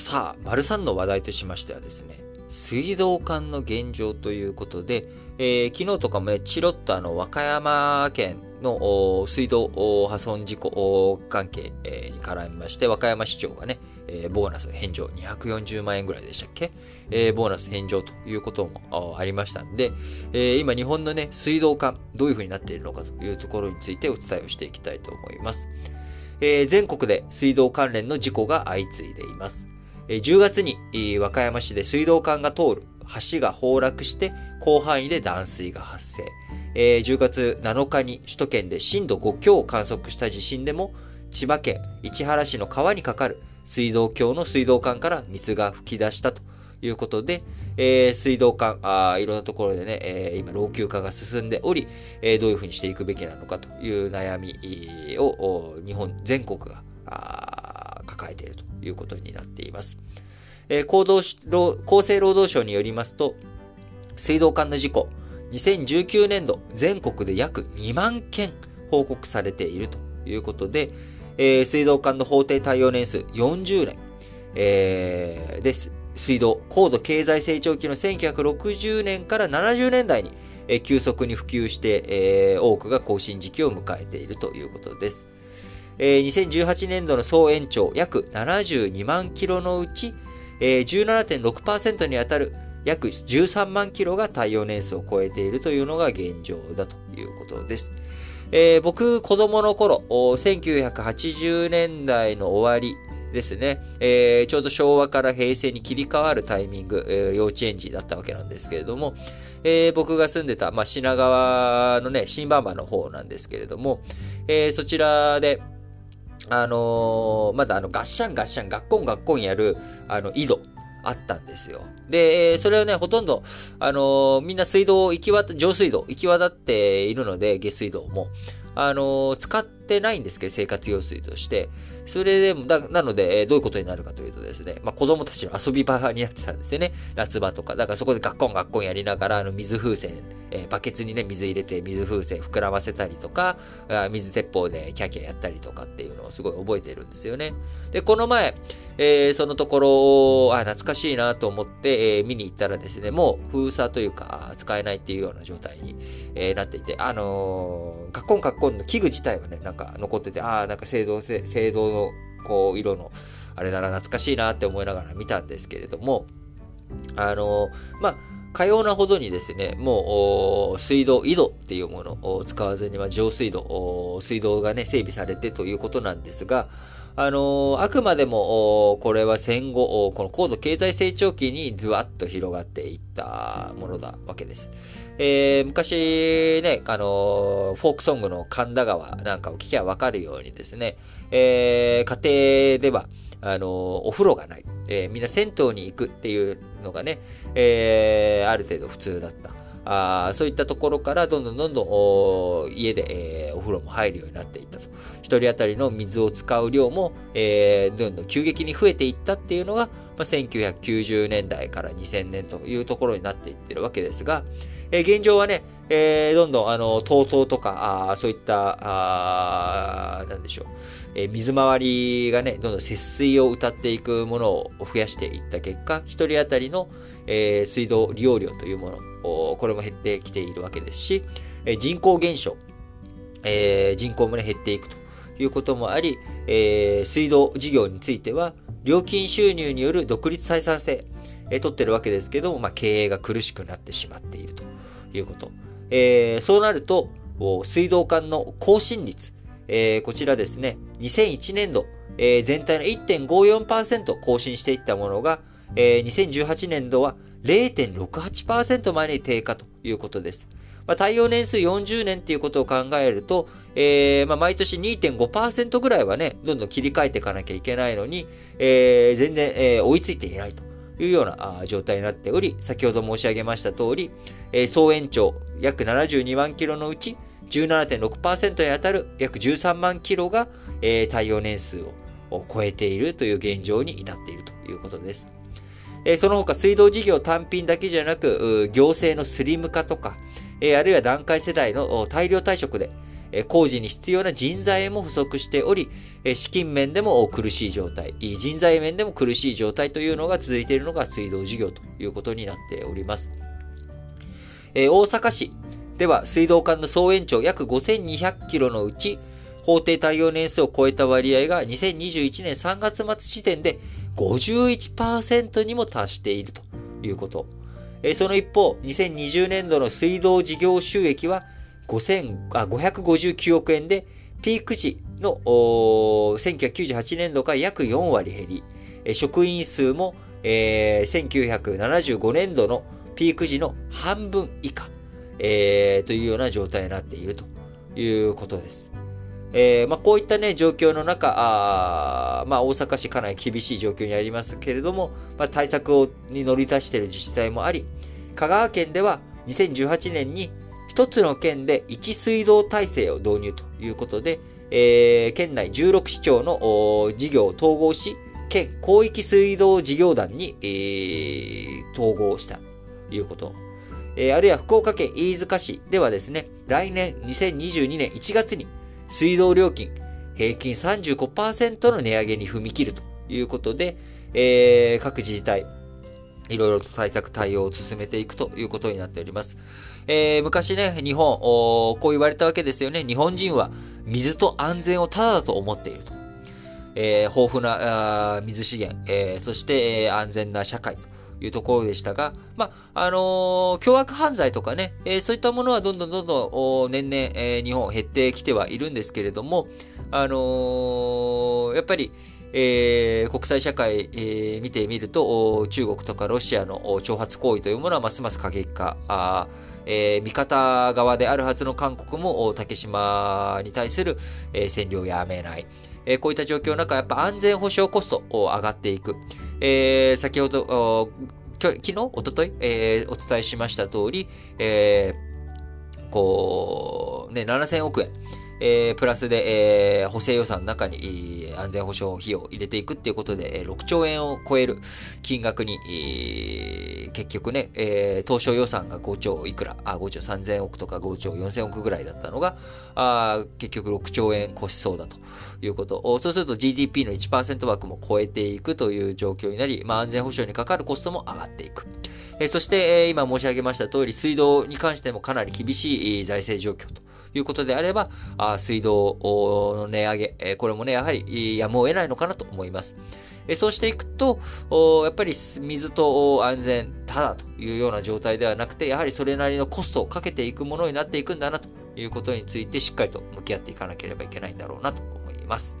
さあ、丸三の話題としましてはですね、水道管の現状ということで、えー、昨日とかもね、チロッとあの、和歌山県の水道破損事故関係に絡みまして、和歌山市長がね、ボーナス返上240万円ぐらいでしたっけ、ボーナス返上ということもありましたんで、え今日本のね、水道管どういう風になっているのかというところについてお伝えをしていきたいと思います。え全国で水道関連の事故が相次いでいます。10月に和歌山市で水道管が通る橋が崩落して広範囲で断水が発生。えー、10月7日に首都圏で震度5強を観測した地震でも、千葉県市原市の川に架かる水道橋の水道管から水が噴き出したということで、えー、水道管あ、いろんなところでね、えー、今老朽化が進んでおり、えー、どういうふうにしていくべきなのかという悩みを日本全国がえているということになっています。えー、厚生労働省によりますと、水道管の事故、2019年度全国で約2万件報告されているということで、えー、水道管の法定対応年数40年、えー、です。水道、高度経済成長期の1960年から70年代に、え、急速に普及して、えー、多くが更新時期を迎えているということです。えー、2018年度の総延長約72万キロのうち、えー、17.6%に当たる約13万キロが耐用年数を超えているというのが現状だということです。えー、僕、子供の頃、1980年代の終わりですね、えー、ちょうど昭和から平成に切り替わるタイミング、えー、幼稚園児だったわけなんですけれども、えー、僕が住んでた、まあ、品川のね、新馬場の方なんですけれども、えー、そちらで、あのー、まだあの、ガッシャンガッシャン、ガッコンガッコンやる、あの、井戸、あったんですよ。で、それはね、ほとんど、あのー、みんな水道行き渡、上水道行き渡っているので、下水道も、あのー、使ってないんですけど、生活用水として。それでも、なので、えどういうことになるかというとですね、まあ、子供たちの遊び場になってたんですよね。夏場とか。だからそこでガッコンガッコンやりながら、あの、水風船、えー、バケツにね、水入れて水風船膨らませたりとか、あ水鉄砲でキャキャやったりとかっていうのをすごい覚えてるんですよね。で、この前、えー、そのところを、あ、懐かしいなと思って、えー、見に行ったらですね、もう封鎖というか、使えないっていうような状態に、え、なっていて、あのー、カッコンカッコンの器具自体はね、なんか残ってて、ああ、なんか青銅、青銅の、こう、色の、あれだな、懐かしいなって思いながら見たんですけれども、あのー、まあ、かようなほどにですね、もう、水道、井戸っていうものを使わずに、まあ、上水道、水道がね、整備されてということなんですが、あの、あくまでも、これは戦後、この高度経済成長期にずわっと広がっていったものだわけです。えー、昔ね、あの、フォークソングの神田川なんかを聞きゃわかるようにですね、えー、家庭では、あのお風呂がない、えー、みんな銭湯に行くっていうのがね、えー、ある程度普通だった。あそういったところからどんどんどんどん家で、えー、お風呂も入るようになっていったと。一人当たりの水を使う量も、えー、どんどん急激に増えていったっていうのが、まあ、1990年代から2000年というところになっていってるわけですが、えー、現状はね、えー、どんどん、あの、TOTO とか、あそういった、あなんでしょう、え、水回りがね、どんどん節水を謳っていくものを増やしていった結果、一人当たりの、えー、水道利用量というもの、これも減ってきているわけですし、人口減少、えー、人口も、ね、減っていくということもあり、えー、水道事業については、料金収入による独立採算性、えー、取ってるわけですけども、まあ、経営が苦しくなってしまっているということ。えー、そうなると、水道管の更新率、えー、こちらですね、2001年度、えー、全体の1.54%更新していったものが、えー、2018年度は0.68%までに低下ということです。まあ、対応年数40年っていうことを考えると、えー、まあ、毎年2.5%ぐらいはね、どんどん切り替えていかなきゃいけないのに、えー、全然、えー、追いついていないというような状態になっており、先ほど申し上げました通り、え、総延長約72万キロのうち17.6%に当たる約13万キロが、えー、対応年数を超えているという現状に至っているということです。えその他水道事業単品だけじゃなく、行政のスリム化とか、えあるいは段階世代の大量退職で、工事に必要な人材も不足しており、資金面でも苦しい状態、人材面でも苦しい状態というのが続いているのが水道事業ということになっております。大阪市では水道管の総延長約5200キロのうち、法定対応年数を超えた割合が2021年3月末時点で51%にも達しているということ。その一方、2020年度の水道事業収益は559億円で、ピーク時の1998年度から約4割減り、職員数も、えー、1975年度のピーク時の半分以下、えー、というような状態になっているということです。えー、まあ、こういったね、状況の中、あまあ、大阪市かなり厳しい状況にありますけれども、まあ、対策をに乗り出している自治体もあり、香川県では2018年に一つの県で一水道体制を導入ということで、えー、県内16市町の事業を統合し、県広域水道事業団に、えー、統合したということ。えー、あるいは福岡県飯塚市ではですね、来年2022年1月に水道料金平均35%の値上げに踏み切るということで、えー、各自治体、いろいろと対策対応を進めていくということになっております。えー、昔ね、日本、こう言われたわけですよね。日本人は水と安全をただだと思っていると。えー、豊富な水資源、えー、そして、えー、安全な社会というところでしたが、まあ、あのー、凶悪犯罪とかね、えー、そういったものはどんどんどんどん年々、えー、日本減ってきてはいるんですけれども、あのー、やっぱり、えー、国際社会、えー、見てみると、中国とかロシアの挑発行為というものはますます過激化、あえー、味方側であるはずの韓国も竹島に対する、えー、占領をやめない。えー、こういった状況の中、やっぱ安全保障コストを上がっていく。えー、先ほど、昨日、おととい、えー、お伝えしました通り、えー、こう、ね、7000億円。えー、プラスで、えー、補正予算の中に、安全保障費用を入れていくっていうことでえ、6兆円を超える金額に、えー、結局ね、えー、当初予算が5兆いくら、あ、5兆3000億とか5兆4000億ぐらいだったのが、あ結局6兆円越しそうだということ。そうすると GDP の1%枠も超えていくという状況になり、まあ、安全保障にかかるコストも上がっていく。えそして、え今申し上げました通り、水道に関してもかなり厳しい財政状況ということであれば、水道の値上げ、これもね、やはりやむを得ないのかなと思います。えそうしていくと、やっぱり水と安全、ただというような状態ではなくて、やはりそれなりのコストをかけていくものになっていくんだなということについてしっかりと向き合っていかなければいけないんだろうなと思います。